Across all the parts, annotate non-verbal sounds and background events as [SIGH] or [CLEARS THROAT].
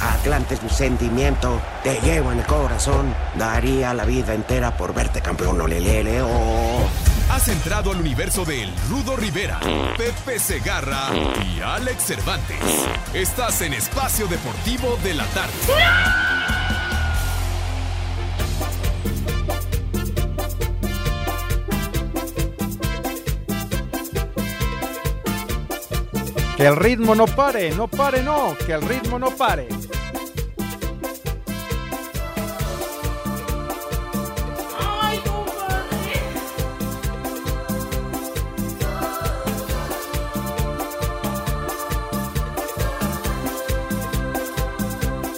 Atlante es mi sentimiento, te llevo en el corazón. Daría la vida entera por verte campeón, olelele, oh. Has entrado al universo de El Rudo Rivera, Pepe Segarra y Alex Cervantes. Estás en Espacio Deportivo de la Tarde. Que el ritmo no pare, no pare, no, que el ritmo no pare.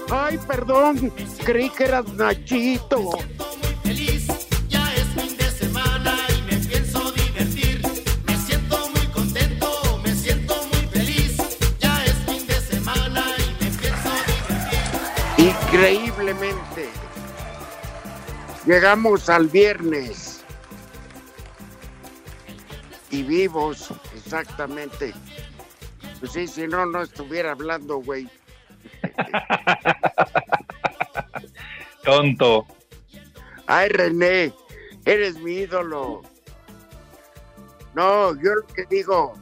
Ay, perdón, creí que eras Nachito. Increíblemente. Llegamos al viernes. Y vivos, exactamente. Pues sí, si no, no estuviera hablando, güey. [LAUGHS] Tonto. Ay, René, eres mi ídolo. No, yo lo que digo,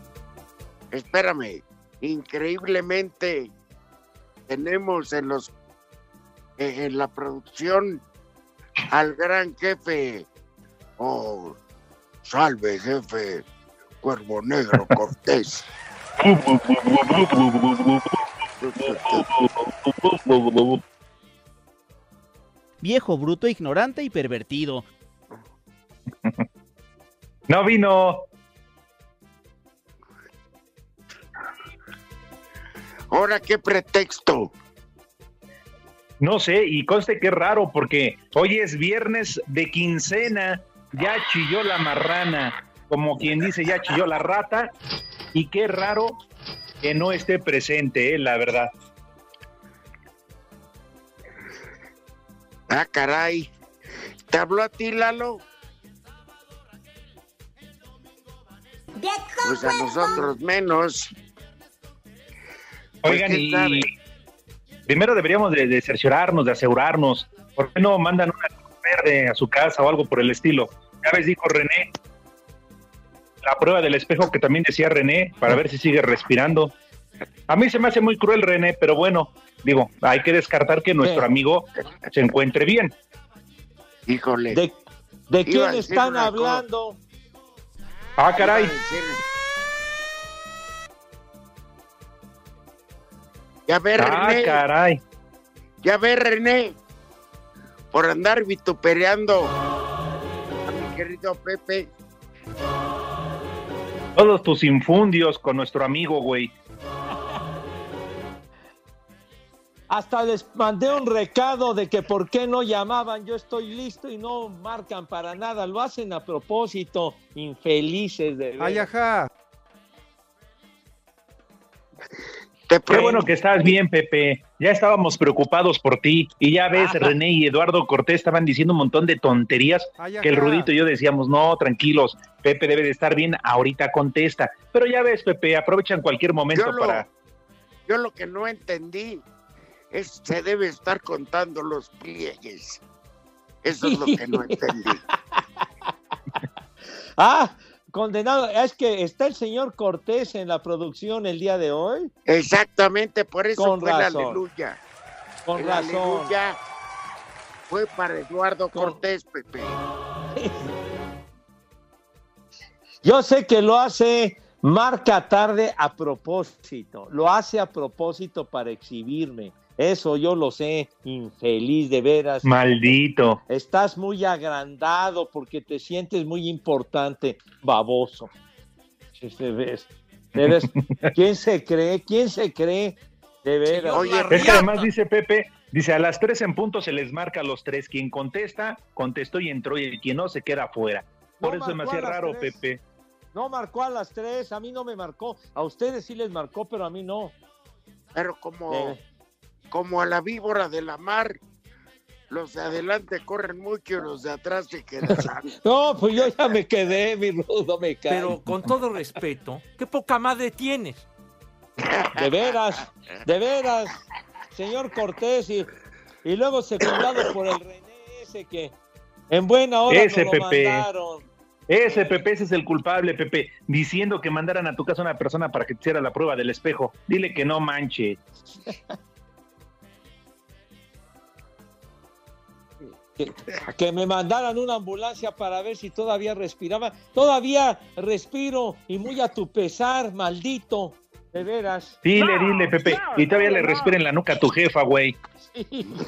espérame, increíblemente tenemos en los en la producción al gran jefe. Oh, salve, jefe, Cuervo Negro [LAUGHS] Cortés. Viejo, bruto, ignorante y pervertido. [LAUGHS] No vino. Ahora, ¿qué pretexto? No sé, y conste que es raro porque hoy es viernes de quincena, ya chilló la marrana, como quien dice, ya chilló la rata, y qué raro que no esté presente, eh, la verdad. Ah, caray. ¿Te habló a ti, Lalo? Pues a nosotros menos. Pues, Oigan, ¿quién y sabe? Primero deberíamos de, de cerciorarnos, de asegurarnos, ¿por qué no mandan una luz verde a su casa o algo por el estilo? Ya ves, dijo René, la prueba del espejo que también decía René, para ver si sigue respirando. A mí se me hace muy cruel, René, pero bueno, digo, hay que descartar que nuestro ¿Qué? amigo se encuentre bien. Híjole. ¿De, quién están hablando? Ah, caray, Ya ve, ah, René. caray. Ya ve, René. Por andar vitupereando a mi querido Pepe. Todos tus infundios con nuestro amigo, güey. Hasta les mandé un recado de que por qué no llamaban, yo estoy listo y no marcan para nada, lo hacen a propósito, infelices de Ay, veras. ajá. Te Qué bueno que estás bien, Pepe. Ya estábamos preocupados por ti. Y ya ves, Ajá. René y Eduardo Cortés estaban diciendo un montón de tonterías Ay, que el. Rudito y yo decíamos, no, tranquilos, Pepe debe de estar bien, ahorita contesta. Pero ya ves, Pepe, aprovechan cualquier momento Yo lo- para... Yo lo que no entendí es se debe estar contando los pliegues. Eso es lo que no [LAUGHS] entendí. Ah, condenado, es que está el señor Cortés en la producción el día de hoy, Exactamente, por eso Con fue la razón. aleluya. con El razón. aleluya fue para Eduardo Con- Cortés, Pepe. [LAUGHS] Yo sé que lo hace marca tarde a propósito, lo hace a propósito para exhibirme. Eso yo lo sé, infeliz de veras. Maldito. Estás muy agrandado porque te sientes muy importante, baboso. Te ves. [LAUGHS] ¿Quién se cree? ¿Quién se cree? De veras. Oye, es que además dice Pepe, dice a las tres en punto se les marca a los tres. Quien contesta, contestó y entró, y quien no se queda afuera. Por No eso me marcó hacía raro, tres. Pepe. No marcó a las tres, a mí no me marcó. A ustedes sí les marcó, pero a mí no. Pero como, Eh. Como a la víbora de la mar, los de adelante corren mucho y los de atrás se quedan. [LAUGHS] No, pues yo ya me quedé, mi rudo, me cae. Pero con todo respeto, qué poca madre tienes. De veras, de veras, señor Cortés, y, y luego secundado por el René ese que en buena hora Ese lo Pepe. mandaron. Ese Pepe, ese es el culpable, Pepe, diciendo que mandaran a tu casa una persona para que te hiciera la prueba del espejo. Dile que no manche. Que, que me mandaran una ambulancia para ver si todavía respiraba. Todavía respiro y muy a tu pesar, maldito. De veras. Dile, dile, Pepe. y todavía le respira en la nuca a tu jefa, güey.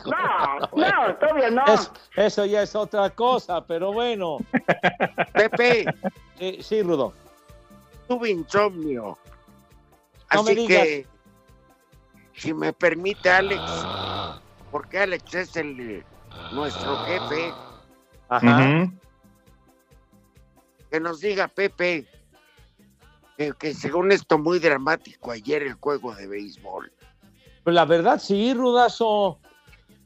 No, no, todavía no. eso ya es otra cosa, pero bueno. [LAUGHS] Pepe. Sí, sí, Rudo. Tuve insomnio. Me Así que, si me permite, Alex, porque Alex es el nuestro jefe, Ujú. que nos diga Pepe que, que según esto muy dramático ayer el juego de béisbol. Pues la verdad, sí, Rudazo.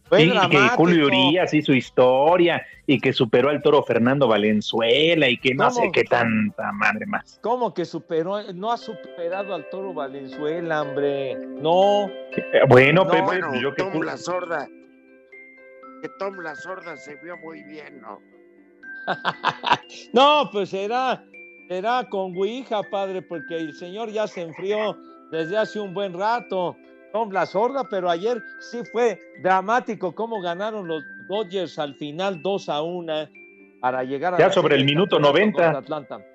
Fue Sí, que. Julio Urias hizo historia y que superó al toro Fernando Valenzuela y que no sé qué tanta madre más. ¿Cómo que superó? No ha superado al Toro Valenzuela, hombre. No. Eh, Bueno, No, Pepe, Bueno, pues yo que la sorda, que Tom la sorda se vio muy bien, ¿no? [LAUGHS] No, pues será, será con Ouija, padre, porque el señor ya se enfrió desde hace un buen rato. Tom la sorda, pero ayer sí fue dramático cómo ganaron los Dodgers al final 2 a 1 para llegar a Ya la sobre el minuto campeonato 90. contra Atlanta.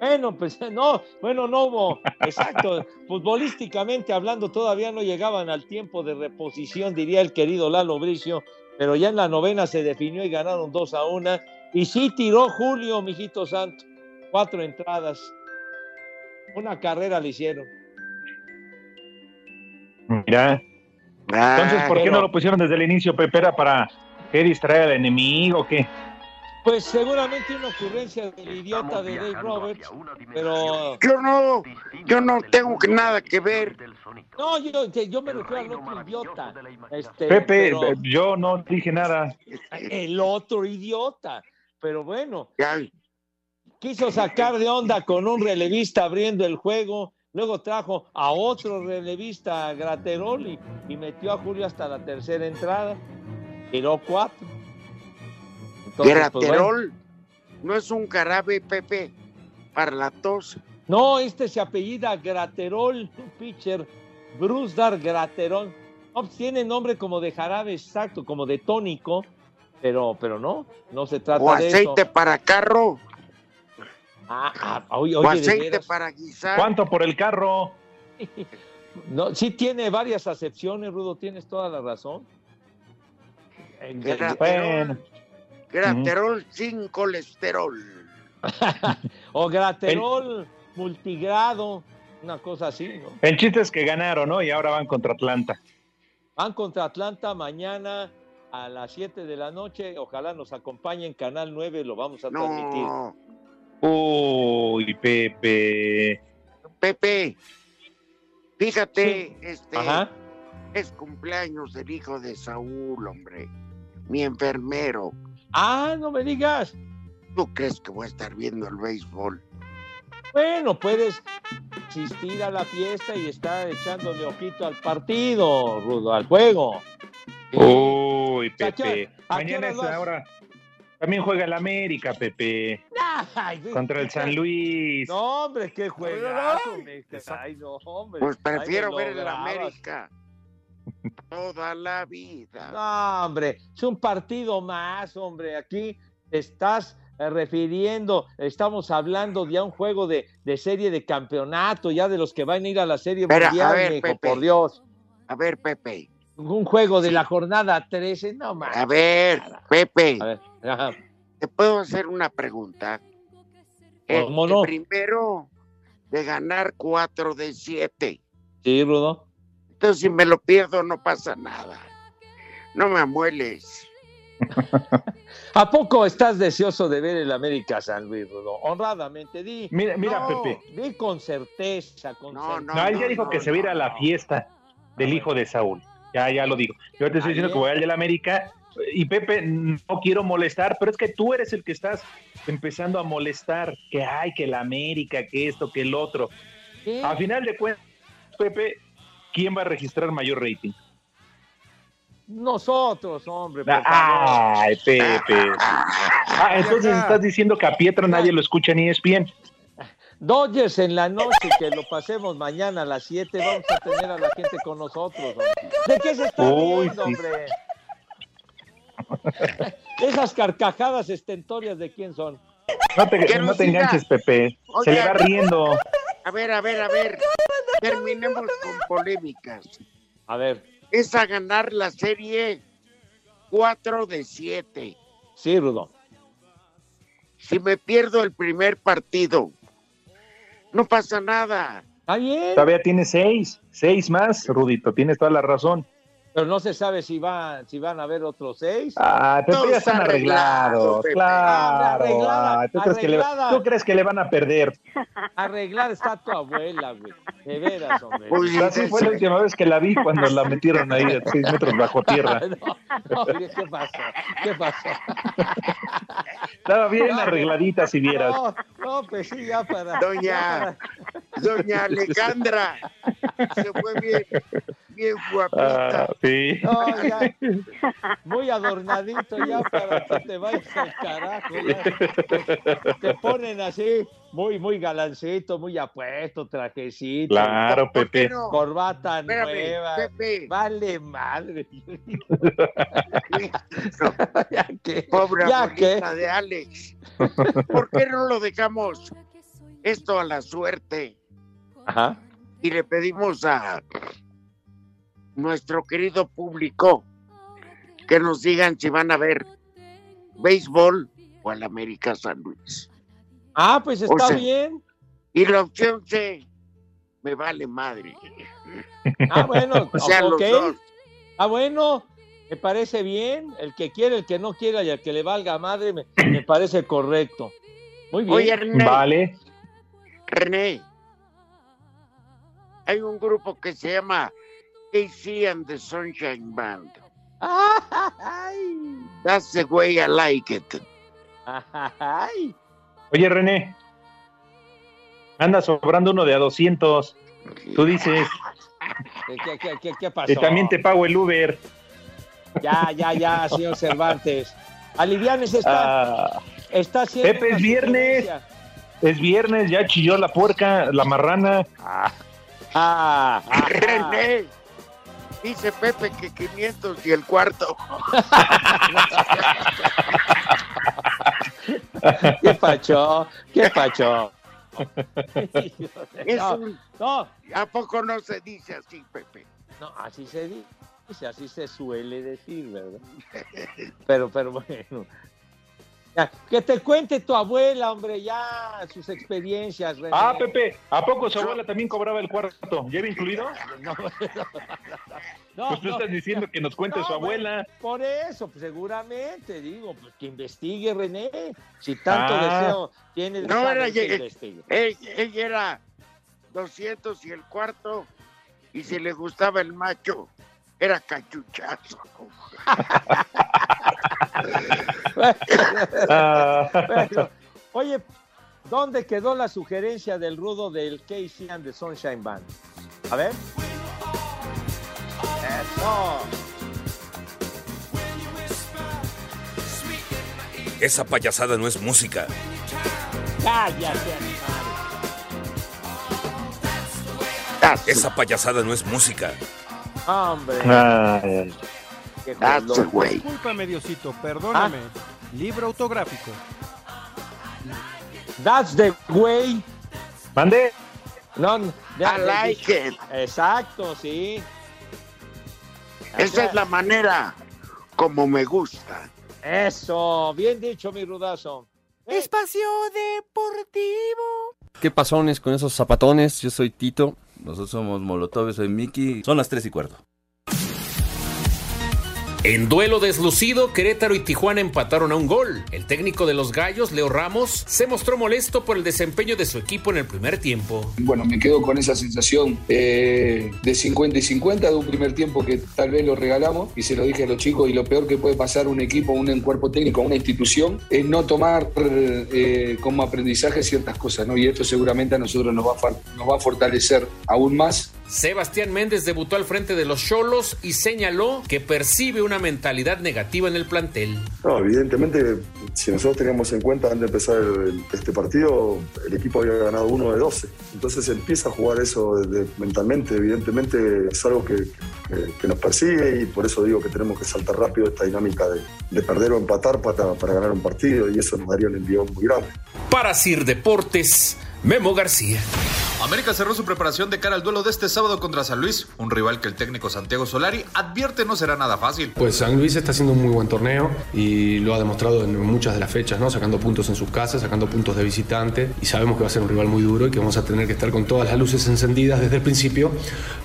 Bueno, pues [LAUGHS] no, bueno, no hubo, exacto, [LAUGHS] futbolísticamente hablando todavía no llegaban al tiempo de reposición, diría el querido Lalo Bricio, pero ya en la novena se definió y ganaron 2 a 1. Y sí tiró Julio, mijito santo, cuatro entradas, una carrera le hicieron. Mira. Entonces, ¿por qué pero- no lo pusieron desde el inicio, Pepe? ¿Era para qué distraer al enemigo o qué? Pues seguramente una ocurrencia del idiota de Dave Roberts, pero Yo no, yo no tengo que nada que ver. no, yo, yo me refiero al otro idiota. Este, Pepe, pero- eh, yo no dije nada. el otro idiota. Pero bueno, quiso sacar de onda con un relevista abriendo el juego, luego trajo a otro relevista a Graterol y, y metió a Julio hasta la tercera entrada, tiró cuatro. Entonces, pues, bueno. Graterol no es un jarabe, Pepe, para la tos. No, este se apellida Graterol, [LAUGHS] pitcher, Bruce Dar Graterol. No, pues, tiene nombre como de jarabe exacto, como de tónico, pero, pero no, no se trata O de aceite eso. para carro, Ah, ah, oye, o oye, de aceite para guisar. ¿Cuánto por el carro? [LAUGHS] No, sí tiene varias acepciones, Rudo, tienes toda la razón. Graterol, Bueno. Graterol sin colesterol. [LAUGHS] O Graterol multigrado, una cosa así, ¿no? El chiste es que ganaron, ¿no? Y ahora van contra Atlanta. Van contra Atlanta mañana a las 7 de la noche. Ojalá nos acompañen Canal 9, lo vamos a transmitir. No, Uy, Pepe. Pepe, fíjate, este Ajá. es cumpleaños del hijo de Saúl, hombre, mi enfermero. Ah, no me digas. ¿Tú crees que voy a estar viendo el béisbol? Bueno, puedes asistir a la fiesta y estar echándole ojito al partido, Rudo, al juego. Uy, ¿A qué Pepe. hora- a Mañana hora es lo haces? ahora. También juega el América, Pepe. Ay, Contra el San Luis. No, hombre, qué juegazo. Ay, no, hombre. Pues prefiero ver el grabas. América toda la vida. No, hombre, es un partido más, hombre. Aquí estás eh, refiriendo, estamos hablando de un juego de, de serie de campeonato, ya de los que van a ir a la serie a mundial, ver, Pepe. por Dios. A ver, Pepe. Un juego de la jornada 13, no más. A ver, Pepe. A ver. ¿Te puedo hacer una pregunta? El, ¿Cómo el no? primero de ganar cuatro de siete. Sí, Rudo. Entonces, si me lo pierdo, no pasa nada. No me amueles. [LAUGHS] ¿A poco estás deseoso de ver el América San Luis, Rudo? Honradamente, di. Mira, mira, No, Pepe. Di con certeza, con No, certeza. No, él ya dijo que se va a ir a la fiesta del hijo de Saúl. Ya, ya lo digo. Yo te estoy diciendo que voy al del América. Y Pepe, no quiero molestar, pero es que tú eres el que estás empezando a molestar. Que hay, que el América, que esto, que el otro. ¿Qué? A final de cuentas, Pepe, ¿quién va a registrar mayor rating? Nosotros, hombre. por favor. Ay, Pepe. Ah, entonces estás diciendo que a Pietra nadie lo escucha ni es bien. Dodgers en la noche, que lo pasemos mañana a las 7, vamos a tener a la gente con nosotros. hombre. ¿De qué se está Uy, riendo, sí. hombre? [LAUGHS] Esas carcajadas estentorias, ¿de quién son? No te, no te enganches, Pepe. Se le va riendo. A ver, a ver, a ver. Terminemos con polémicas. A ver, Es a ganar la serie 4 de 7. sí, Rudo. Si me pierdo el primer partido, no pasa nada. Está bien, Todavía tiene seis, seis más, Rudito, tienes toda la razón. Pero no se sabe si, va, si van a haber otros seis. Ah, Pepe Todo ya está están arreglado, arreglados, Pepe. claro. Arreglada, Ah, ¿tú, crees que le, arreglada. tú crees que le van a perder? Arreglar está tu abuela, güey. De veras, hombre. Pues, Así fue la última vez que la vi cuando la metieron ahí a seis metros bajo [LAUGHS] tierra. No, no, ¿qué pasó? ¿Qué pasó? Estaba bien No, arregladita si vieras. No, no, pues sí, ya para. Doña, doña [LAUGHS] Alejandra, se fue bien, bien Ah, guapita. Sí. no, ya. [LAUGHS] Muy adornadito ya para que te vayas al carajo. ya. Te, ponen así, muy, muy galancito, muy apuesto, trajecito. Claro, ¿Por qué Pepe. no? Corbata Espérame, nueva. Pepe. Vale madre. [LAUGHS] ya que. Pobre ya que. de Alex. ¿Por qué no lo dejamos esto a la suerte Ajá. y le pedimos a nuestro querido público que nos digan si van a ver béisbol o al América San Luis? Ah, pues está sea, bien. Y la opción C, me vale madre. Ah, bueno, [LAUGHS] O sea, los dos. Ah, bueno, me parece bien. El que quiere, el que no quiera y el que le valga madre, me, me parece correcto. Muy bien. Oye, René, Vale. René, hay un grupo que se llama KC and the Sunshine Band. Ay, That's the way I like it. ay. Oye, René. Anda sobrando uno de a 200. Tú dices, ¿Qué, qué, qué, qué- pasó? y también te pago el Uber. Ya, ya, ya, señor Cervantes. Alivianes está, Ah, está haciendo Pepe, es viernes. es viernes, ya chilló la puerca, la marrana. Ah, ah, René, dice Pepe que 500 y el cuarto. ¿Qué pacho? ¿Qué pacho? [LAUGHS] Es No, un- no, ¿A poco no se dice así, Pepe? No, así se dice, así se suele decir, ¿verdad? Pero, pero bueno. Ya, que te cuente tu abuela, hombre, ya sus experiencias. René. Ah, Pepe, ¿a poco su abuela también cobraba el cuarto? ¿Lleva incluido? [LAUGHS] No, no, [LAUGHS] Pues tú no. estás diciendo que nos cuente No, su bueno, abuela. por eso, pues, seguramente, digo, pues que investigue René. Si tanto Ah. deseo tiene de No, saber, era investigue. Ella, ella era 200 y el cuarto, y si le gustaba el macho, era cachuchazo. Ah, Bueno, [LAUGHS] oye, ¿dónde quedó la sugerencia del rudo del Casey and the Sunshine Band? A ver. Eso. Esa payasada no es música. Cállate, Esa payasada no es música. Hombre. ay, qué That's the jolón. way. Discúlpame, Diosito, perdóname. Ah. Libro autográfico. That's the way. Mande. No, I like it. Exacto, sí. Esa es la manera como me gusta. Eso, bien dicho, mi rudazo. Espacio Deportivo. ¿Qué pasones con esos zapatones? Yo soy Tito. Nosotros somos Molotov, soy Miki. Son las tres y cuarto. En duelo deslucido, Querétaro y Tijuana empataron a un gol. El técnico de los Gallos, Leo Ramos, se mostró molesto por el desempeño de su equipo en el primer tiempo. Bueno, me quedo con esa sensación eh, de 50 y 50 de un primer tiempo que tal vez lo regalamos y se lo dije a los chicos y lo peor que puede pasar un equipo, un cuerpo técnico, una institución es no tomar eh, como aprendizaje ciertas cosas, ¿no? Y esto seguramente a nosotros nos nos va a fortalecer aún más Sebastián Méndez debutó al frente de los Cholos y señaló que percibe una mentalidad negativa en el plantel. No, evidentemente, si nosotros teníamos en cuenta antes de empezar el- este partido, el equipo había ganado uno de 12. Entonces empieza a jugar eso desde- mentalmente. Evidentemente es algo que, que- que nos persigue y por eso digo que tenemos que saltar rápido esta dinámica de, de perder o empatar para, para ganar un partido y eso nos daría un envión muy grande. Para Sir Deportes, Memo García. América cerró su preparación de cara al duelo de este sábado contra San Luis, un rival que el técnico Santiago Solari advierte no será nada fácil. Pues San Luis está haciendo un muy buen torneo y lo ha demostrado en muchas de las fechas, ¿no? Sacando puntos en sus casas, sacando puntos de visitante y sabemos que va a ser un rival muy duro y que vamos a tener que estar con todas las luces encendidas desde el principio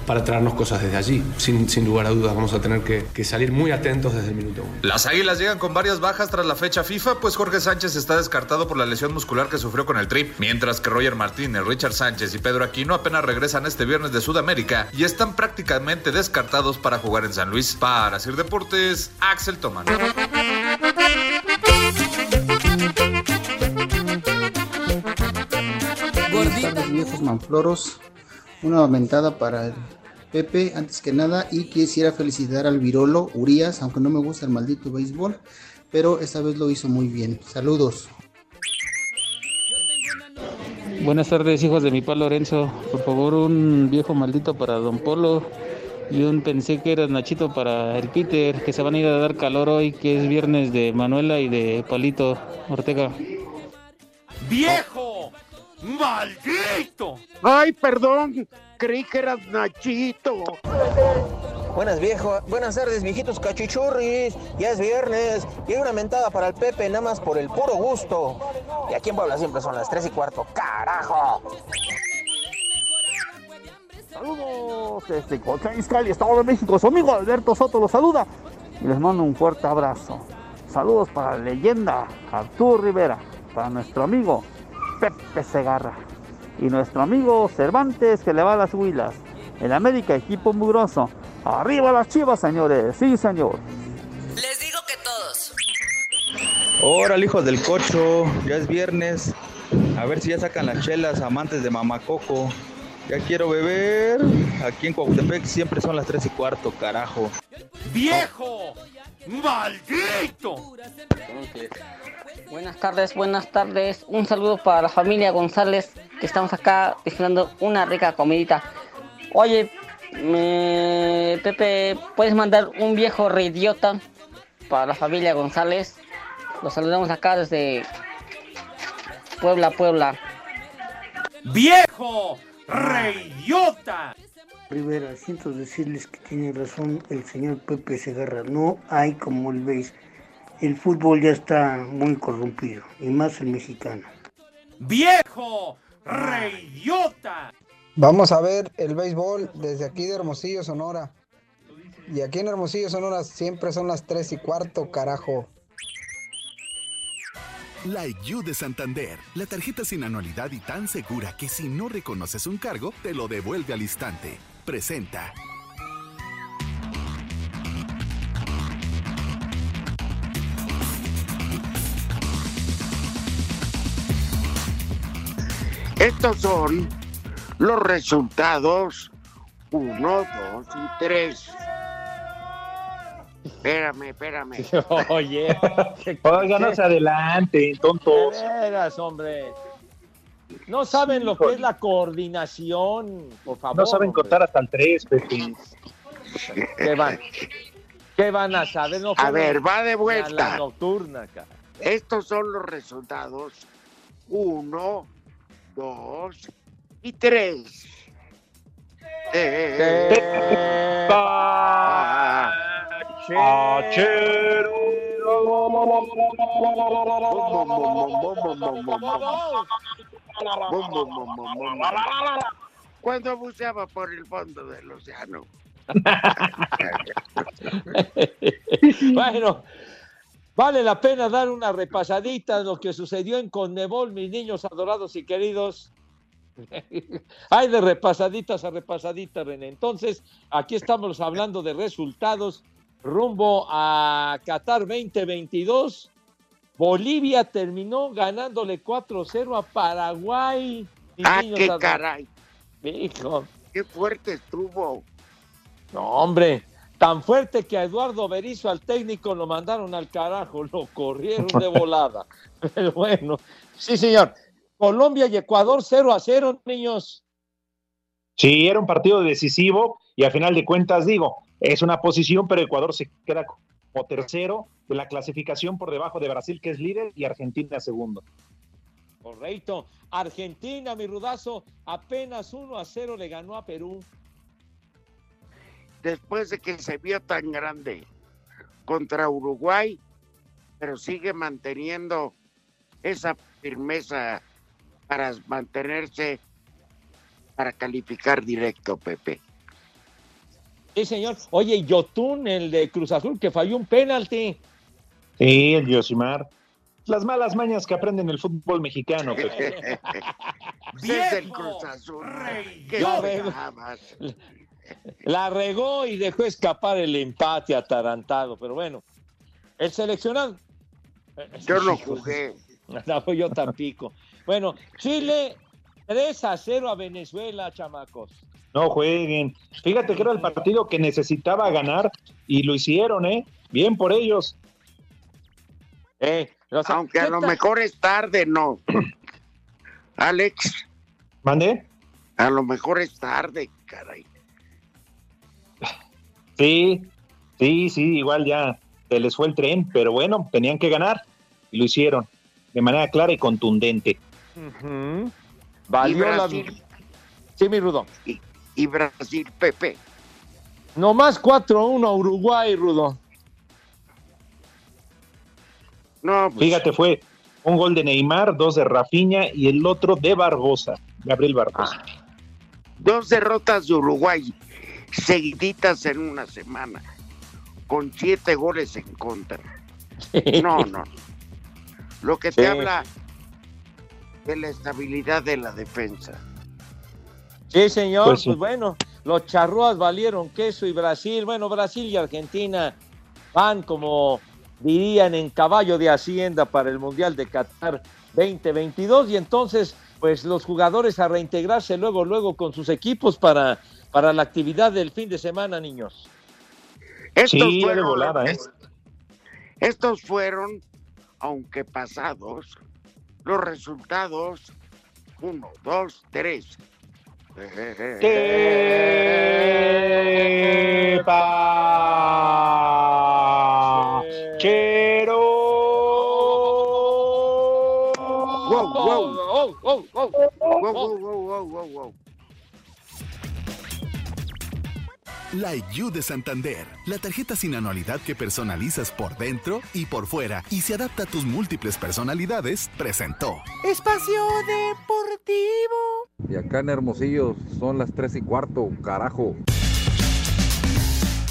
para traernos cosas desde allí. Sin, sin lugar a dudas vamos a tener que, que salir muy atentos desde el minuto uno. Las Águilas llegan con varias bajas tras la fecha FIFA, pues Jorge Sánchez está descartado por la lesión muscular que sufrió con el trip, mientras que Roger Martínez, Richard Sánchez y Pedro Aquino apenas regresan este viernes de Sudamérica y están prácticamente descartados para jugar en San Luis. Para Sir Deportes, Axel Toman. Buenas tardes, viejos manfloros. Una aumentada para el Pepe, antes que nada. Y quisiera felicitar al Virolo Urias, aunque no me gusta el maldito béisbol, pero esta vez lo hizo muy bien. Saludos. Buenas tardes, hijos de mi pa Lorenzo. Por favor, un viejo maldito para Don Polo y un pensé que era Nachito para el Peter, que se van a ir a dar calor hoy, que es viernes de Manuela y de Palito Ortega. ¡Viejo! ¡Maldito! Ay, perdón, creí que eras Nachito. Buenas viejo, buenas tardes viejitos cachichurris, ya es viernes y hay una mentada para el Pepe nada más por el puro gusto. Y aquí en Puebla siempre son las 3 y cuarto, carajo. Saludos desde Izcalli, Estado de México. Su amigo Alberto Soto los saluda y les mando un fuerte abrazo. Saludos para la leyenda Arturo Rivera, para nuestro amigo Pepe Segarra y nuestro amigo Cervantes que le va a las huilas. El América, equipo mugroso. Arriba las chivas, señores. Sí, señor. Les digo que todos. Órale, hijos del cocho, ya es viernes. A ver si ya sacan las chelas, amantes de Mamacoco. Ya quiero beber. Aquí en Cuautepec siempre son las 3 y cuarto, carajo. ¡Viejo! ¡Maldito! Buenas tardes, buenas tardes. Un saludo para la familia González, que estamos acá disfrutando una rica comidita. Oye, me- Pepe, ¿puedes mandar un viejo reidiota para la familia González? Los saludamos acá desde Puebla, Puebla. ¡Viejo! ¡Reyota! Rivera, siento decirles que tiene razón el señor Pepe Segarra. No hay como el veis. El fútbol ya está muy corrompido, y más el mexicano. ¡Viejo! ¡Reyota! Vamos a ver el béisbol desde aquí de Hermosillo, Sonora. Y aquí en Hermosillo, Sonora, siempre son las 3 y cuarto, carajo. La IU de Santander, la tarjeta sin anualidad y tan segura que si no reconoces un cargo, te lo devuelve al instante. Presenta. Estos son los resultados 1, 2 y 3. Espérame, espérame. [LAUGHS] Oye, [LAUGHS] Oiga, no se adelanten, tontos. Veras, hombre. No saben lo que es la coordinación, por favor. No saben hombre. contar hasta el 3, Pepe. ¿Qué van? ¿Qué van a saber? No A ver, va de vuelta. La nocturna, cara. Estos son los resultados Uno, dos y tres. Eh, Cuando buceaba por el fondo del océano. bueno, vale la pena dar una repasadita de lo que sucedió en Conmebol, mis niños adorados y queridos. Hay de repasaditas a repasaditas, René. Entonces, aquí estamos hablando de resultados rumbo a Qatar 2022. Bolivia terminó ganándole 4-0 a Paraguay. Ah, qué caray. Hijo. Qué fuerte estuvo. No, hombre, tan fuerte que a Eduardo Berizzo, al técnico, lo mandaron al carajo, lo corrieron de [LAUGHS] volada. Pero bueno, sí, señor. Colombia y Ecuador 0 a 0, niños. Sí, era un partido decisivo y a final de cuentas digo, es una posición, pero Ecuador se queda como tercero de la clasificación por debajo de Brasil, que es líder, y Argentina segundo. Correcto. Argentina, mi rudazo, apenas 1 a 0 le ganó a Perú. Después de que se vio tan grande contra Uruguay, pero sigue manteniendo esa firmeza para mantenerse, para calificar directo, Pepe. Sí, señor. Oye, Yotun, el de Cruz Azul, que falló un penalti. Sí, el Yosimar. Las malas mañas que aprenden el fútbol mexicano. [LAUGHS] Pepe. Es el Cruz Azul. ¿Qué La regó, esperabas? la regó y dejó escapar el empate atarantado. Pero bueno, el seleccionado. Yo [LAUGHS] no jugué. [LAUGHS] No, yo tampoco. Bueno, Chile 3 a 0 a Venezuela, chamacos. No jueguen. Fíjate que era el partido que necesitaba ganar y lo hicieron, ¿eh? Bien por ellos. Eh, Aunque a lo mejor es tarde, no. [CLEARS THROAT] Alex. ¿Mande? A lo mejor es tarde, caray. Sí, sí, sí, igual ya se les fue el tren, pero bueno, tenían que ganar y lo hicieron de manera clara y contundente. Valió Y la- Brasil. Sí, mi Rudo. Y, y Brasil, Pepe. Nomás 4-1 a Uruguay, Rudo. No, pues, Fíjate, fue un gol de Neymar, dos de Rafinha y el otro de Barbosa, Gabriel Barbosa. dos derrotas de Uruguay seguiditas en una semana, con siete goles en contra. [LAUGHS] No, no. Lo que te Sí. habla de la estabilidad de la defensa. Sí, señor. Pues Pues, bueno, los charrúas valieron queso y Brasil. Bueno, Brasil y Argentina van como dirían en caballo de hacienda para el Mundial de Qatar 2022 y entonces pues los jugadores a reintegrarse luego luego con sus equipos para para la actividad del fin de semana, niños. Estos Sí, fueron, volada, ¿eh? estos fueron, aunque pasados, los resultados. Uno, dos, tres. Chero. Wow, wow. Oh, oh, oh. Wow, wow, wow, wow, wow, wow. La IU de Santander, la tarjeta sin anualidad que personalizas por dentro y por fuera y se adapta a tus múltiples personalidades, presentó. Espacio Deportivo. Y acá en Hermosillo son las 3 y cuarto, carajo.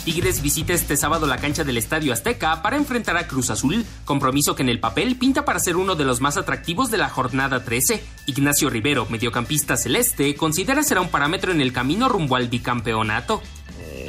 Tigres visita este sábado la cancha del Estadio Azteca para enfrentar a Cruz Azul, compromiso que en el papel pinta para ser uno de los más atractivos de la jornada 13. Ignacio Rivero, mediocampista celeste, considera será un parámetro en el camino rumbo al bicampeonato.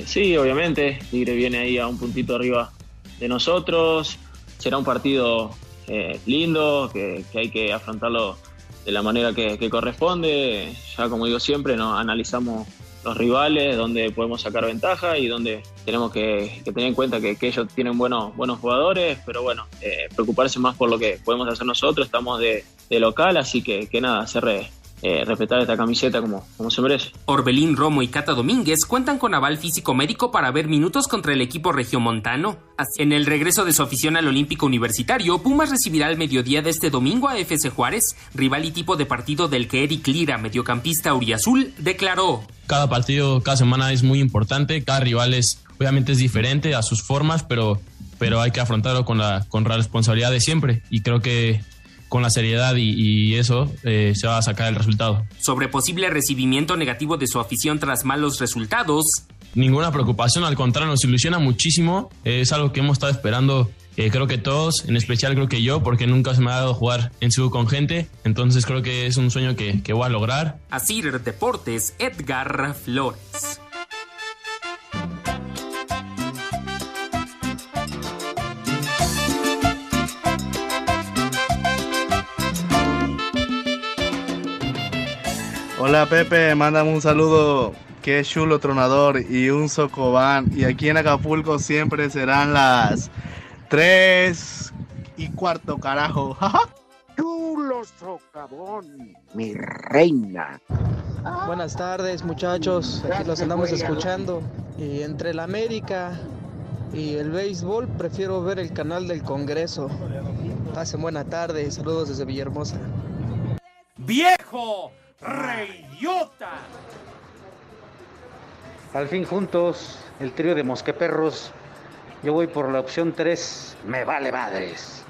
Sí, obviamente, Tigre viene ahí a un puntito arriba de nosotros. Será un partido eh, lindo, que, hay que afrontarlo de la manera que, corresponde. Ya como digo siempre, ¿no? analizamos los rivales, donde podemos sacar ventaja y donde tenemos que, tener en cuenta que, ellos tienen buenos, buenos jugadores, pero bueno, eh, preocuparse más por lo que podemos hacer nosotros, estamos de, local, así que, que nada, ser, re- eh, respetar esta camiseta como, como se merece. Orbelín Romo y Cata Domínguez cuentan con aval físico médico para ver minutos contra el equipo regiomontano. En el regreso de su afición al Olímpico Universitario, Pumas recibirá al mediodía de este domingo a FC Juárez, rival y tipo de partido del que Eric Lira, mediocampista auriazul, declaró. Cada partido, cada semana es muy importante, cada rival es, obviamente es diferente a sus formas, pero, pero hay que afrontarlo con la, con la responsabilidad de siempre y creo que con la seriedad y, y eso eh, se va a sacar el resultado. Sobre posible recibimiento negativo de su afición tras malos resultados, Ninguna preocupación, al contrario, nos ilusiona muchísimo. Eh, es algo que hemos estado esperando, eh, creo que todos, en especial creo que yo, porque nunca se me ha dado jugar en su con gente. Entonces creo que es un sueño que, que voy a lograr. Asir Deportes, Edgar Flores. Hola Pepe, mándame un saludo. Qué chulo tronador y un socobán. Y aquí en Acapulco siempre serán las 3 y cuarto, carajo. [LAUGHS] Chulo socavón, mi reina. Buenas tardes muchachos, aquí los andamos escuchando. Y entre el América y el béisbol prefiero ver el canal del Congreso. Pasen buena tarde, saludos desde Villahermosa. ¡Viejo! ¡Reidiota! Al fin juntos, el trío de mosqueperros. Yo voy por la opción 3. Me vale madres.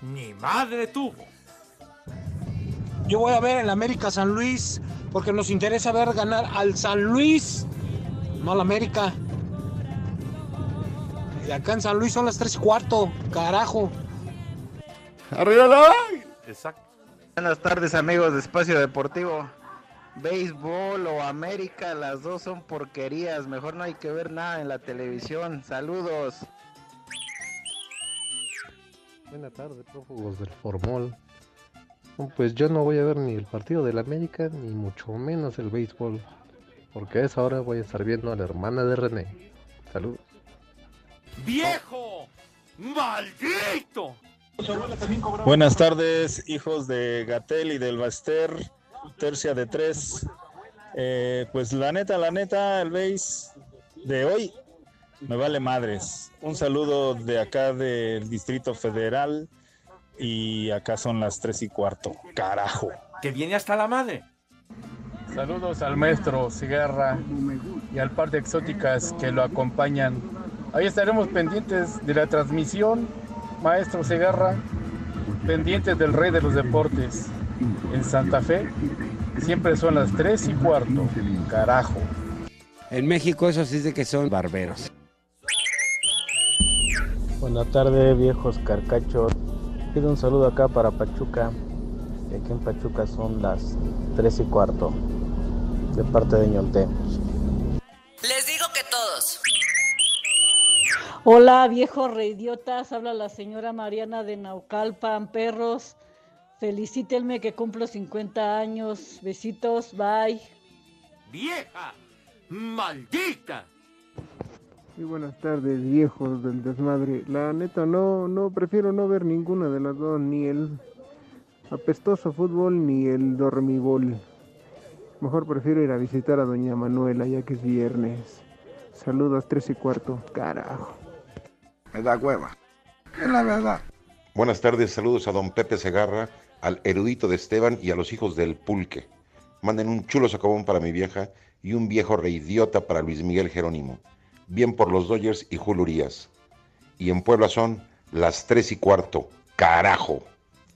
Ni madre tuvo. Yo voy a ver el América San Luis porque nos interesa ver ganar al San Luis, no al América. Y acá en San Luis son las 3 y cuarto, carajo. ¡Arriba la Exacto. Buenas tardes amigos de Espacio Deportivo. Béisbol o América, las dos son porquerías. Mejor no hay que ver nada en la televisión. Saludos. Buenas tardes, prófugos del Formol. Pues yo no voy a ver ni el partido del América, ni mucho menos el béisbol. Porque a esa hora voy a estar viendo a la hermana de René. Saludos. ¡Viejo! ¡Maldito! Buenas tardes, hijos de Gatel y del Baster, tercia de tres. Eh, pues la neta, la neta, el base de hoy me vale madres. Un saludo de acá del Distrito Federal y acá son las tres y cuarto. Carajo. Que viene hasta la madre. Saludos al maestro Cigarra y al par de exóticas que lo acompañan. Ahí estaremos pendientes de la transmisión, maestro Cigarra, pendientes del rey de los deportes. En Santa Fe siempre son las 3 y cuarto. Carajo. En México eso sí es de que son barberos. Buenas tardes, viejos carcachos. Pido un saludo acá para Pachuca. Aquí en Pachuca son las 3 y cuarto. De parte de Ñonté. Hola, viejos reidiotas. Habla la señora Mariana de Naucalpan, perros. Felicítenme que cumplo 50 años. Besitos, bye. ¡Vieja! ¡Maldita! Y buenas tardes, viejos del desmadre. La neta, no, no, prefiero no ver ninguna de las dos, ni el apestoso fútbol ni el dormibol. Mejor prefiero ir a visitar a Doña Manuela, ya que es viernes. Saludos, tres y cuarto. Carajo. Me da hueva. Es la verdad. Buenas tardes, saludos a don Pepe Segarra, al erudito de Esteban y a los hijos del pulque. Manden un chulo socavón para mi vieja y un viejo reidiota para Luis Miguel Jerónimo. Bien por los Dodgers y Julurías. Y en Puebla son las tres y cuarto. Carajo.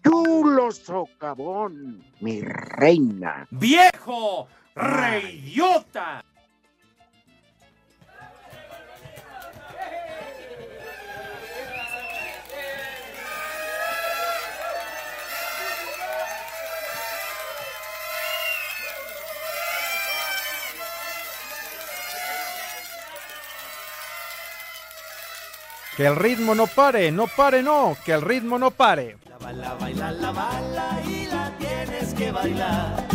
Chulo socavón, mi reina. ¡Viejo! ¡Reidiota! Que el ritmo no pare, no pare, no, que el ritmo no pare. La bala, baila, la bala y la tienes que bailar.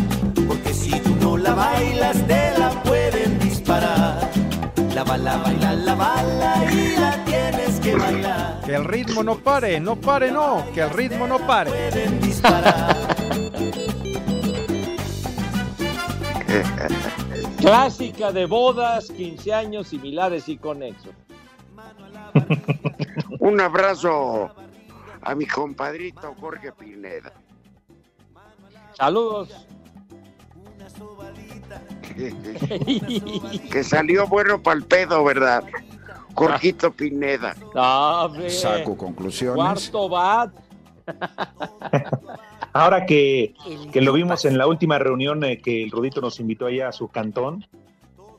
Porque si tú no la bailas, te la pueden disparar. La bala, baila, la bala y la tienes que bailar. Que el ritmo no pare, no pare, no, que el ritmo no pare. [LAUGHS] Clásica de bodas, 15 años similares y conexos. [LAUGHS] Un abrazo a mi compadrito Jorge Pineda. Saludos. [LAUGHS] que salió bueno para el pedo, ¿verdad? Jorgito Pineda. Saco conclusiones. Cuarto bat. [LAUGHS] Ahora que, que lo vimos en la última reunión eh, que el Rudito nos invitó allá a su cantón,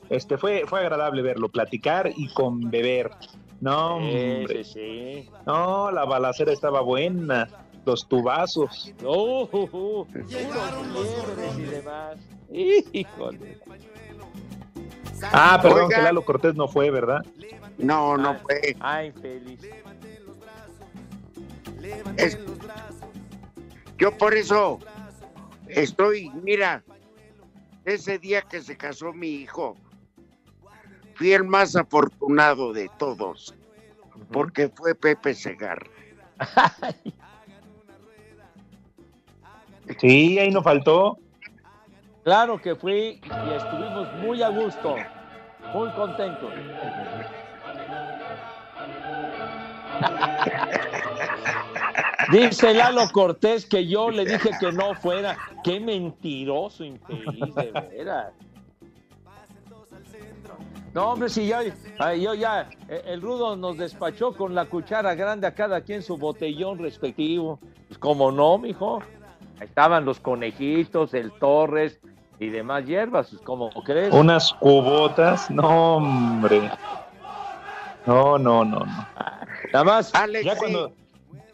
este fue, fue agradable verlo, platicar y con beber. No, hombre. Sí. No, la balacera estaba buena, los tubazos. Oh, oh, oh. Puros liebres y demás. Híjole. Ah, perdón, Oiga. que Lalo Cortés no fue, ¿verdad? No, no fue. Ay, feliz. Es- Yo por eso estoy, mira, ese día que se casó mi hijo, fui el más afortunado de todos, porque fue Pepe Segar. [LAUGHS] Sí, ahí no faltó. Claro que fui y estuvimos muy a gusto, muy contentos. [LAUGHS] Dice Lalo Cortés que yo le dije que no fuera. Qué mentiroso, infeliz, de veras. No, hombre, si ya, yo ya, eh, el rudo nos despachó con la cuchara grande a cada quien su botellón respectivo. Pues como no, mijo. Ahí estaban los conejitos, el Torres y demás hierbas, pues, como crees. Unas cubotas, no, hombre. No, no, no, no. Nada más. ya cuando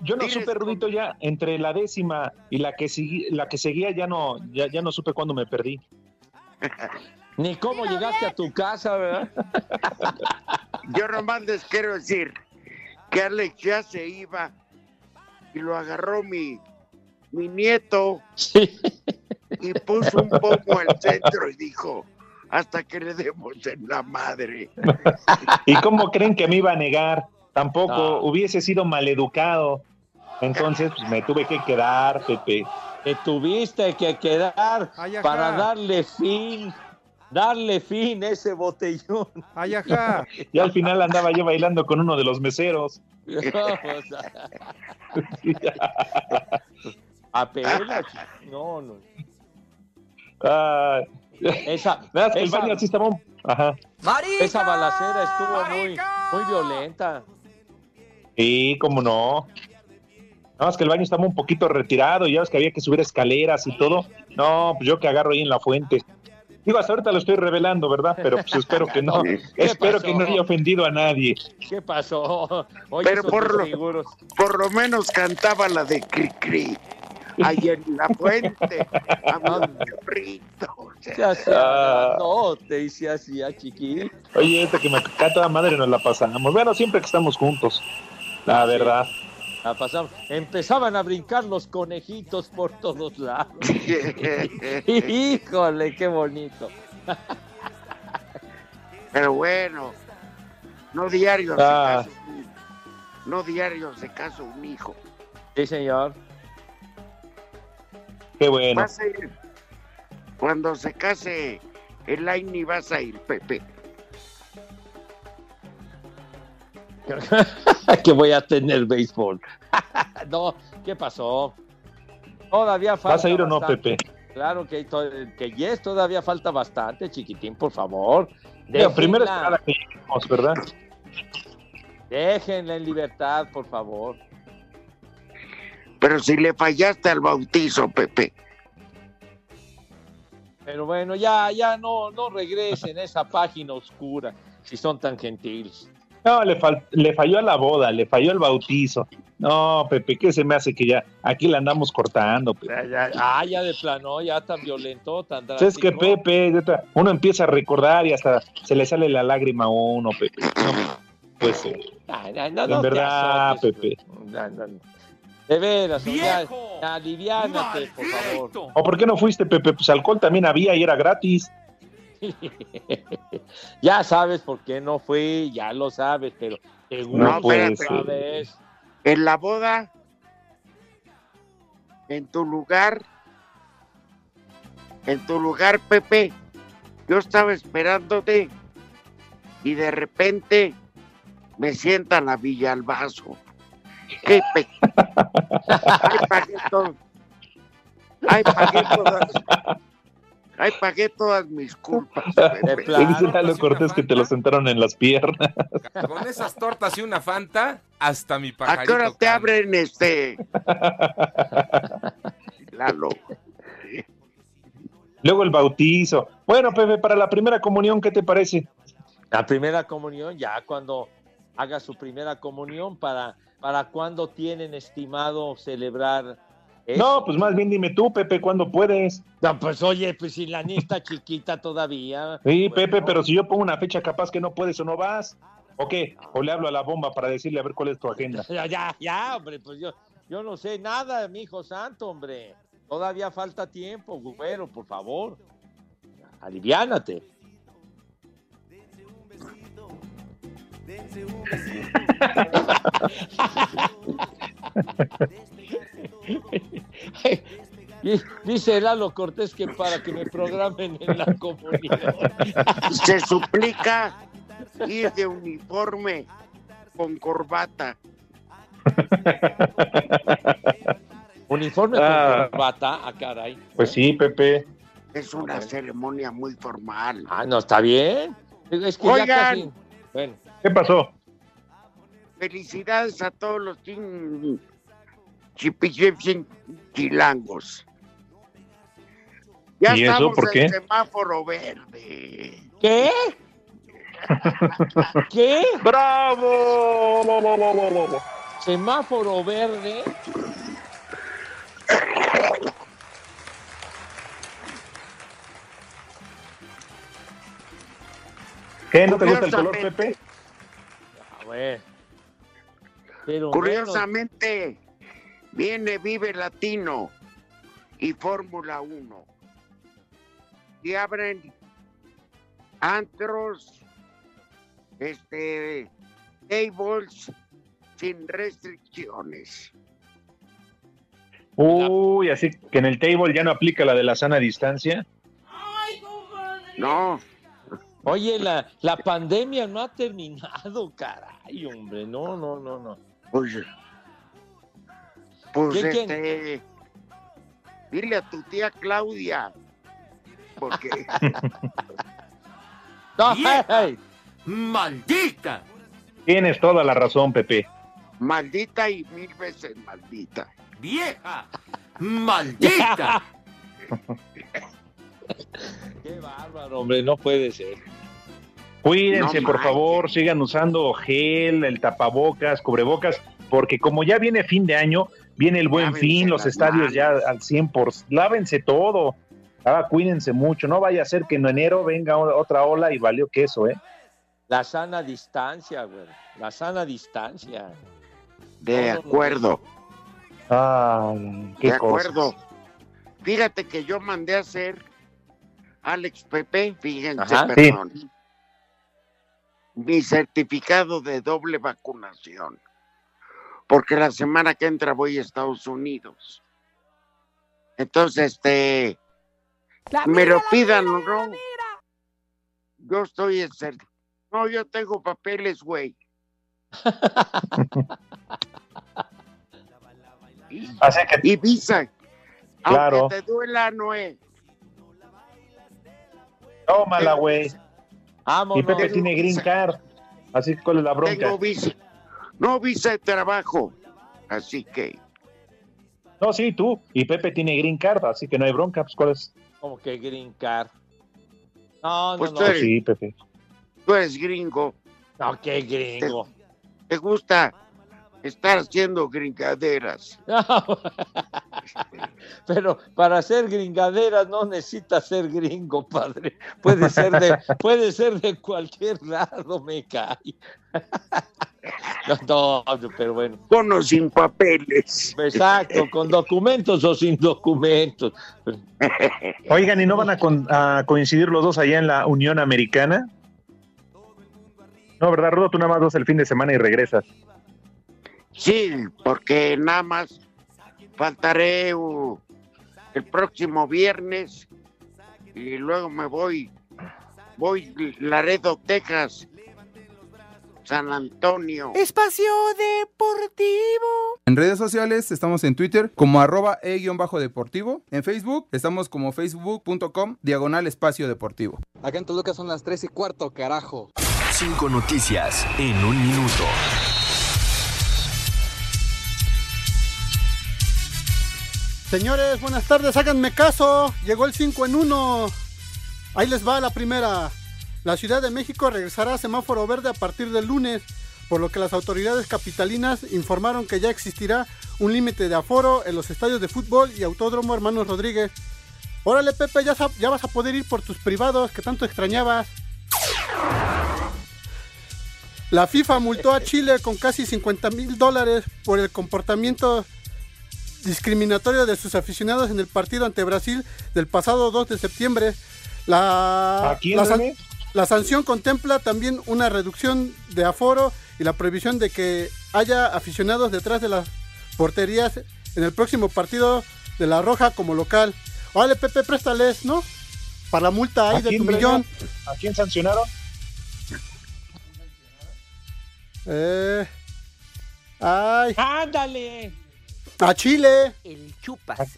yo no supe Rudito ya entre la décima y la que la que seguía ya no ya, ya no supe cuándo me perdí. [LAUGHS] Ni cómo llegaste a tu casa, ¿verdad? [LAUGHS] Yo nomás les quiero decir que Alex ya se iba y lo agarró mi, mi nieto y puso un poco al centro y dijo, hasta que le demos en la madre. [LAUGHS] ¿Y cómo creen que me iba a negar? Tampoco No. hubiese sido maleducado. Entonces pues, me tuve que quedar, Pepe. Te tuviste que quedar Ay, para darle fin, darle fin a ese botellón. Ay, ajá. [LAUGHS] Y al final andaba yo bailando con uno de los meseros. Apenas. No, no. Ah, Esa, ¿verdad que el baño sí estaba un- Ajá. esa balacera estuvo muy, muy violenta. Sí, cómo no. No, es que el baño estaba un poquito retirado y ya ves que había que subir escaleras y todo. No, pues yo que agarro ahí en la fuente. Digo, hasta ahorita lo estoy revelando, ¿verdad? Pero pues espero que no. [LAUGHS] espero que no haya ofendido a nadie. ¿Qué pasó? Oye, Pero por lo, por lo menos cantaba la de Cri Cri. Ahí en la fuente, a mi chorrito. Se hacía Ah. no, te hice así a chiquín. Oye, esta que me cae toda madre nos la pasamos. Bueno, siempre que estamos juntos. La verdad. Pasamos. Empezaban a brincar los conejitos por todos lados. [LAUGHS] Híjole, qué bonito. Pero bueno, no diario Ah. se casa un, no diario se casa un hijo. Sí, señor. Qué bueno. Vas a ir, cuando se case el Laini vas a ir, Pepe. [LAUGHS] que voy a tener béisbol. [LAUGHS] no, ¿qué pasó? Todavía falta. ¿Vas a ir o no, bastante. Pepe? Claro que, que yes, todavía falta bastante, chiquitín, por favor. Digo, primero Déjenla- esperar a que lleguemos, ¿verdad? Déjenla en libertad, por favor. Pero si le fallaste al bautizo, Pepe. Pero bueno, ya, ya no, no regresen a esa página oscura, si son tan gentiles. No, le, fal- le falló a la boda, le falló el bautizo. No, Pepe, ¿qué se me hace que ya aquí la andamos cortando? Pepe? Ya, ya, ah, ya de plano, ya tan violento, tan Pues es que drástico. Pepe, uno empieza a recordar y hasta se le sale la lágrima a uno, Pepe. No, pues eh, Ay, ay, no, en no verdad, azotes, Pepe. No, no, no. De veras, ya, ¡Viejo! ya, aliviánate, por favor. ¿O por qué no fuiste, Pepe? Pues alcohol también había y era gratis. [LAUGHS] ya sabes por qué no fui, ya lo sabes, pero seguro No, vez. En la boda, en tu lugar, en tu lugar, Pepe, Yo estaba esperándote y de repente me sientan a Villalbazo. Qué pe... [LAUGHS] Ay, pagué todo. Ay, pagué todas. Ay, pagué todas mis culpas. Pepe. Dice Lalo Cortés que te lo sentaron en las piernas. Con esas tortas y una fanta, hasta mi ¿A pajarito. qué hora te abren este? Lalo. Luego el bautizo. Bueno, Pepe, para la primera comunión, ¿qué te parece? La primera comunión, ya cuando haga su primera comunión, ¿para, para cuándo tienen estimado celebrar eso? No, pues más bien dime tú, Pepe, ¿cuándo puedes? No, pues oye, pues si la niña está chiquita todavía. Sí, Pepe, pero si yo pongo una fecha capaz que no puedes o no vas. ¿O qué? O le hablo a la bomba para decirle a ver cuál es tu agenda. [LAUGHS] Ya, ya, ya, hombre, pues yo, yo no sé nada, mi hijo santo, hombre. Todavía falta tiempo, güero, por favor. Aliviánate. Di- [LAUGHS] [LAUGHS] Dice Lalo Cortés que para que me programen en la comunión. [LAUGHS] Se suplica ir de uniforme con corbata. [LAUGHS] Uniforme Ah. con corbata, ah, caray. Pues sí, Pepe. Es una ceremonia muy formal. Ah, no, está bien. Es que ya Oigan. casi. Bueno, ¿Qué pasó? Felicidades a todos los chipichipsin chilangos. Ya ¿Y eso estamos por en semáforo verde. ¿Qué? [LAUGHS] ¿Qué? ¡Bravo! Semáforo verde. ¿Qué? ¿No te gusta el color. Pepe? A ver. Pero Curiosamente, viene Vive Latino y Fórmula 1. Y abren antros, este, tables sin restricciones. Uy, así que en el table ya no aplica la de la sana distancia. No, Oye, la, la pandemia no ha terminado, caray, hombre. No, no, no, no. pues, pues ¿Quién, quién? este, dile a tu tía Claudia, porque [LAUGHS] No, Vieja. hey, ¡Maldita! Tienes toda la razón, Pepe. maldita y mil veces maldita. ¡Vieja! ¡Maldita! [LAUGHS] qué bárbaro, hombre. No puede ser. Cuídense, No por manches. favor, sigan usando gel, el tapabocas, cubrebocas, porque como ya viene fin de año, viene el buen Lávense fin, los estadios ya al 100 por... Lávense todo. Ah, cuídense mucho, no vaya a ser que en enero venga otra ola y valió queso, ¿eh? La sana distancia, güey. La sana distancia. De acuerdo, Ay, qué de cosas. acuerdo. Fíjate que yo mandé a hacer Alex Pepe, fíjense, Ajá. perdón. Mi certificado de doble vacunación. Porque la semana que entra voy a Estados Unidos. Entonces, este, me lo pidan o no. Yo estoy en cer- No, yo tengo papeles, güey. Y- [LAUGHS] Así que y visa. Claro. Aunque te duela, no es. tómala, güey. Y. Pepe tiene green card. Así que, ¿cuál es la bronca? Tengo visa. No visa de trabajo. Así que, No, sí, tú. Y Pepe tiene green card, así que no hay bronca. Pues, ¿cuál es? Como que green card. No, no, Pues no. tú eres- Sí, Pepe. tú eres gringo. No, qué gringo. Te gusta estar haciendo gringaderas. [LAUGHS] Pero para ser gringaderas no necesitas ser gringo, padre. Puede ser de, [LAUGHS] puede ser de cualquier lado, me cae. [LAUGHS] No, no, pero bueno. Con o sin papeles. Exacto, con documentos o sin documentos. Oigan, ¿y no van a, con- a coincidir los dos allá en la Unión Americana? No, ¿verdad, Rudo? Tú nada más dos el fin de semana y regresas. Sí, porque nada más faltaré uh, el próximo viernes y luego me voy Voy Laredo, Texas. San Antonio. Espacio Deportivo. En redes sociales estamos en Twitter como arroba e-deportivo. En Facebook estamos como facebook.com diagonal espacio deportivo. Acá en Toluca son las 3 y cuarto, carajo. Cinco noticias en un minuto. Señores, buenas tardes, háganme caso. Llegó el 5 en 1. Ahí les va la primera. La Ciudad de México regresará a semáforo verde a partir del lunes, por lo que las autoridades capitalinas informaron que ya existirá un límite de aforo en los estadios de fútbol y autódromo Hermanos Rodríguez. Órale Pepe, ya, vas a poder ir por tus privados que tanto extrañabas. La FIFA multó a Chile con casi 50 mil dólares por el comportamiento discriminatorio de sus aficionados en el partido ante Brasil del pasado 2 de septiembre. La, ¿A quién, la? La sanción contempla también una reducción de aforo y la prohibición de que haya aficionados detrás de las porterías en el próximo partido de la Roja como local. Vale, Pepe, préstales, ¿no? Para la multa ahí ¿A de quién, tu millón. ¿A quién sancionaron? Eh. Ay. ¡Ándale! A Chile. El chupas.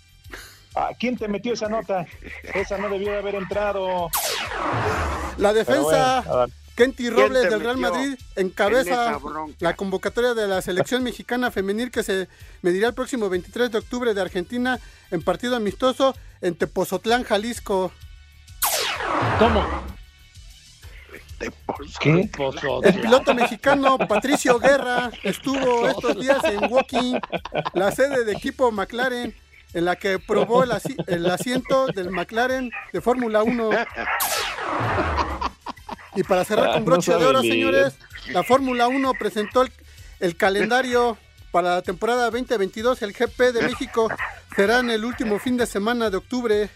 ¿A quién te metió esa nota? Esa no debió de haber entrado. La defensa, bueno. Kenty ¿Quién Robles del Real Madrid en encabeza la convocatoria de la selección mexicana femenil que se medirá el próximo 23 de octubre de Argentina en partido amistoso en Tepozotlán, Jalisco. ¿Cómo? ¿Qué? El piloto mexicano Patricio Guerra estuvo estos días en Woking, la sede de equipo McLaren, en la que probó el, asi- el asiento del McLaren de Fórmula 1. Y para cerrar con No broche de oro, señores, la Fórmula 1 presentó el, el calendario para la temporada 2022. El GP de México será en el último fin de semana de octubre.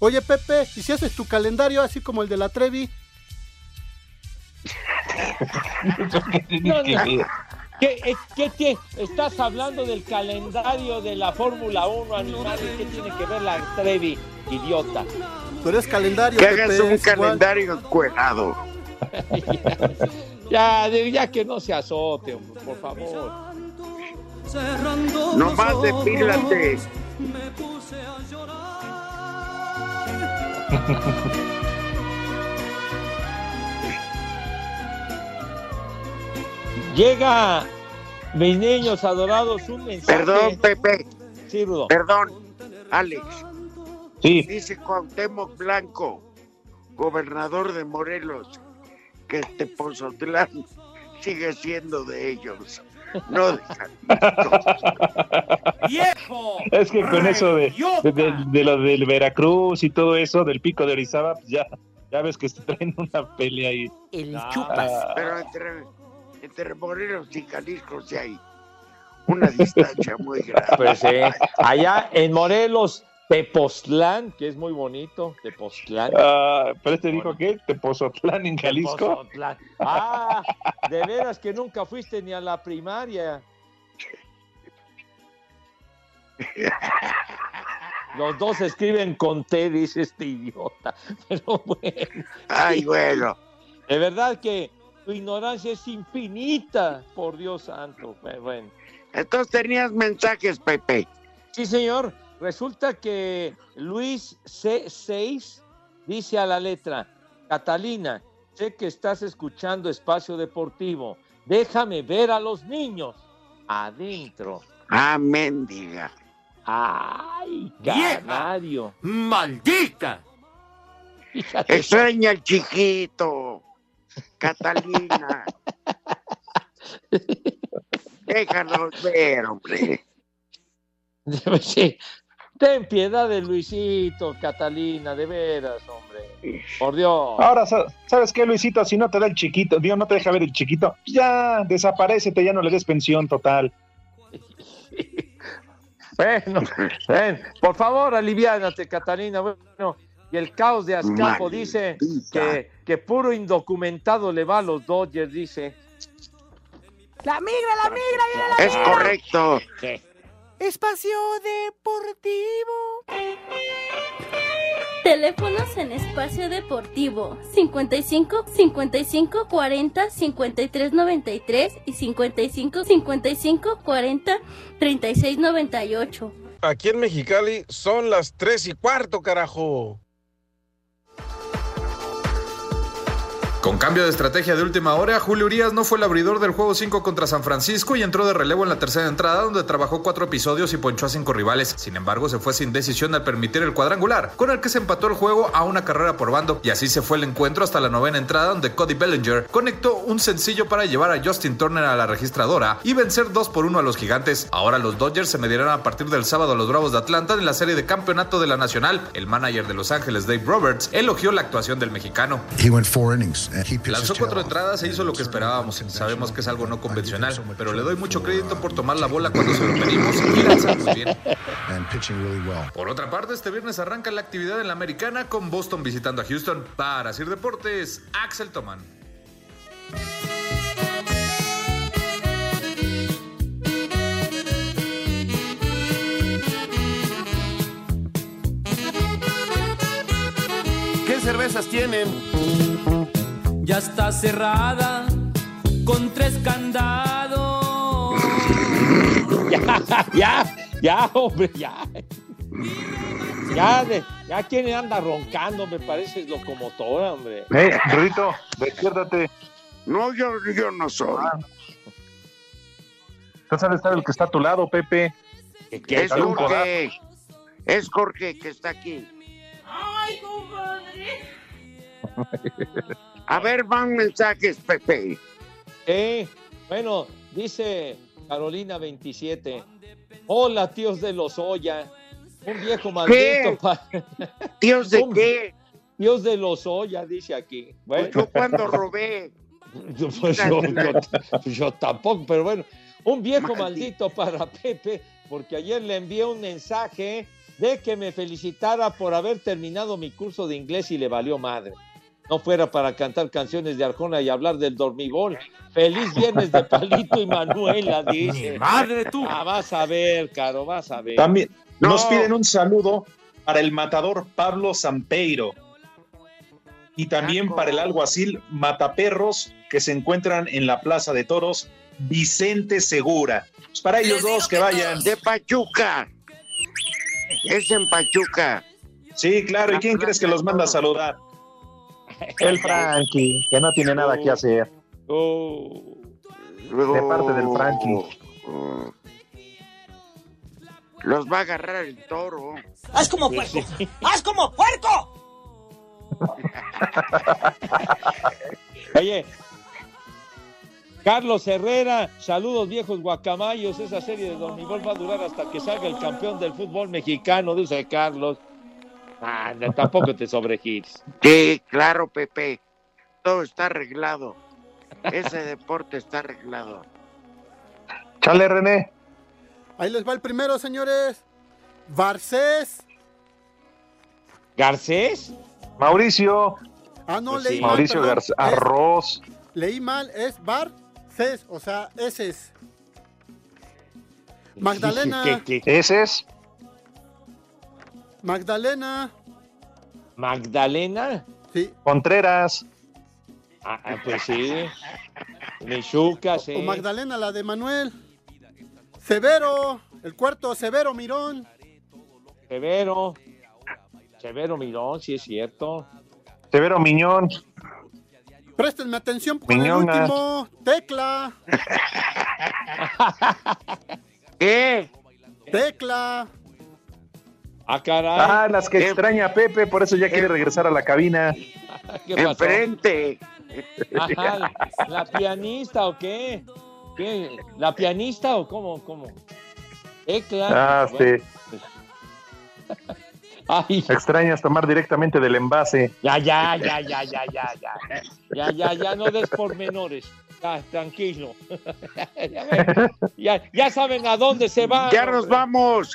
Oye, Pepe, ¿y si haces tu calendario así como el de la Trevi? No, no. ¿Qué, eh, qué tie- estás hablando del calendario de la Fórmula 1, animal? ¿Y ¿Qué tiene que ver la Trevi, idiota? Tú eres calendario. Que hagas un es calendario encuerado. [LAUGHS] Ya, ya que no se azote, hombre, por favor. Nomás depílate. [LAUGHS] [LAUGHS] Llega, mis niños adorados, un mensaje. Perdón, Pepe. Sí, Rudo. Perdón, Alex. Sí. Dice Cuauhtémoc Blanco, gobernador de Morelos, que este Pozotlán [LAUGHS] sigue siendo de ellos. No de [LAUGHS] ¡Viejo! Es que con eso de, de, de- de lo del Veracruz y todo eso, del pico de Orizaba, pues ya, ya ves que se traen una pelea ahí. El chupas. Pero entre, entre Morelos y Jalisco sí hay una distancia muy grande. [LAUGHS] Pues sí. Allá en Morelos, Tepoztlán, que es muy bonito, Tepoztlán. Ah, pero este dijo que Tepozotlán en Jalisco. Tepozotlán. Ah, de veras que nunca fuiste ni a la primaria. Los dos escriben con T, dice este idiota. [LAUGHS] Pero bueno. Ay, bueno. De verdad que tu ignorancia es infinita, por Dios santo. Pero Bueno. Entonces tenías mensajes, Pepe. Sí, señor. Resulta que Luis C6 dice a la letra, Catalina, sé que estás escuchando Espacio Deportivo. Déjame ver a los niños adentro. Ah, mendiga. ¡Ay, canario! ¡Maldita! Extraña al chiquito. Catalina. Déjanos ver, hombre. Sí. Ten piedad de Luisito, Catalina, de veras, hombre. Por Dios. Ahora, sa- ¿sabes qué, Luisito? Si no te da el chiquito, Dios no te deja ver el chiquito, ya desaparecete, ya no le des pensión total. [LAUGHS] Bueno, ven, por favor, aliviánate, Catalina. Bueno, y el caos de Azcapo dice que, que puro indocumentado le va a los Dodgers, dice. La migra, la migra, viene la Es migra. correcto. Espacio Deportivo. Teléfonos en espacio deportivo 55 55 40 53 93 y 55 55 40 36 98. Aquí en Mexicali son las tres y cuarto, carajo. Con cambio de estrategia de última hora, Julio Urias no fue el abridor del juego 5 contra San Francisco y entró de relevo en la tercera entrada donde trabajó cuatro episodios y ponchó a cinco rivales. Sin embargo, se fue sin decisión al permitir el cuadrangular, con el que se empató el juego a una carrera por bando y así se fue el encuentro hasta la novena entrada donde Cody Bellinger conectó un sencillo para llevar a Justin Turner a la registradora y vencer 2 por 1 a los gigantes. Ahora los Dodgers se medirán a partir del sábado a los Bravos de Atlanta en la serie de campeonato de la Nacional. El manager de Los Ángeles, Dave Roberts, elogió la actuación del mexicano. Lanzó cuatro entradas e hizo lo que esperábamos. Sabemos que es algo no convencional, pero le doy mucho crédito por tomar la bola cuando se lo pedimos y lanzar muy bien. Por otra parte, este viernes arranca la actividad en la americana con Boston visitando a Houston. Para Sir Deportes, Axel Toman. ¿Qué cervezas tienen? Ya está cerrada con tres candados. [LAUGHS] ya, ya, ya, hombre, ya. Ya, de, ya quien anda roncando, me parece locomotora, hombre. Eh, Rito, despiértate. No, yo, yo no soy. Tú sabes estar el que está a tu lado, Pepe. es Dale un Jorge. Es Jorge que está aquí. ¡Ay, compadre! [LAUGHS] A ver, van mensajes, Pepe. Eh, bueno, dice Carolina 27. Hola, tíos de los Oya. Un viejo maldito. pa- [LAUGHS] ¿Tíos de [LAUGHS] qué? Tíos de los Oya, dice aquí. Bueno. Yo cuando robé. [LAUGHS] Yo, pues, yo- yo- yo tampoco, pero bueno, un viejo maldito para Pepe, porque ayer le envié un mensaje de que me felicitara por haber terminado mi curso de inglés y le valió madre. No fuera para cantar canciones de Arjona y hablar del dormigol. Feliz viernes de Palito y Manuela, dice. Mi madre, tú. Ah, vas a ver, Caro, vas a ver. También No. nos piden un saludo para el matador Pablo Sampeiro y también para el alguacil Mataperros que se encuentran en la Plaza de Toros Vicente Segura. Pues para ellos dos que vayan. De Pachuca. Es en Pachuca. Sí, claro. ¿Y quién crees que los manda a saludar? El Frankie, que no tiene nada que hacer. Oh. De parte del Frankie. Los va a agarrar el toro. ¡Haz como puerco! ¡Haz como puerco! [LAUGHS] Oye, Carlos Herrera, saludos viejos guacamayos. Esa serie de Dormigol va a durar hasta que salga el campeón del fútbol mexicano, dice Carlos. Ah, no, tampoco te sobregires. [LAUGHS] Sí, claro, Pepe. Todo está arreglado. Ese [LAUGHS] deporte está arreglado. Chale, René. Ahí les va el primero, señores. Barcés. ¿Garcés? Mauricio. Ah, no, Pues leí sí. mal. Mauricio. Garcés. Es- Arroz. leí mal, es Barcés, o sea, ese es. Magdalena. ¿Qué, qué? Ese es. Magdalena. ¿Magdalena? Sí. Contreras. Ah, ah, pues sí. Michuca, sí. O Magdalena, la de Manuel. Severo, el cuarto, Severo Mirón. Severo. Severo Mirón, sí es cierto. Severo Miñón. Préstenme atención con Miñonga. el último. Tecla. [LAUGHS] ¿Qué? Tecla. Ah, caray. Ah, las que extraña Pepe, por eso ya quiere regresar a la cabina. [LAUGHS] ¿Qué pasó? Enfrente. Ajá, la, la pianista o qué? ¿Qué? ¿La pianista o cómo? cómo? Tecla. Ah, Bueno, sí. pues. [LAUGHS] Ay, Extrañas tomar directamente del envase. ya, ya, ya, ya, ya, ya, ya. Ya, ya, ya, no des pormenores. Ya, tranquilo. [LAUGHS] Ya, ya, ya saben a dónde se van. Ya nos vamos.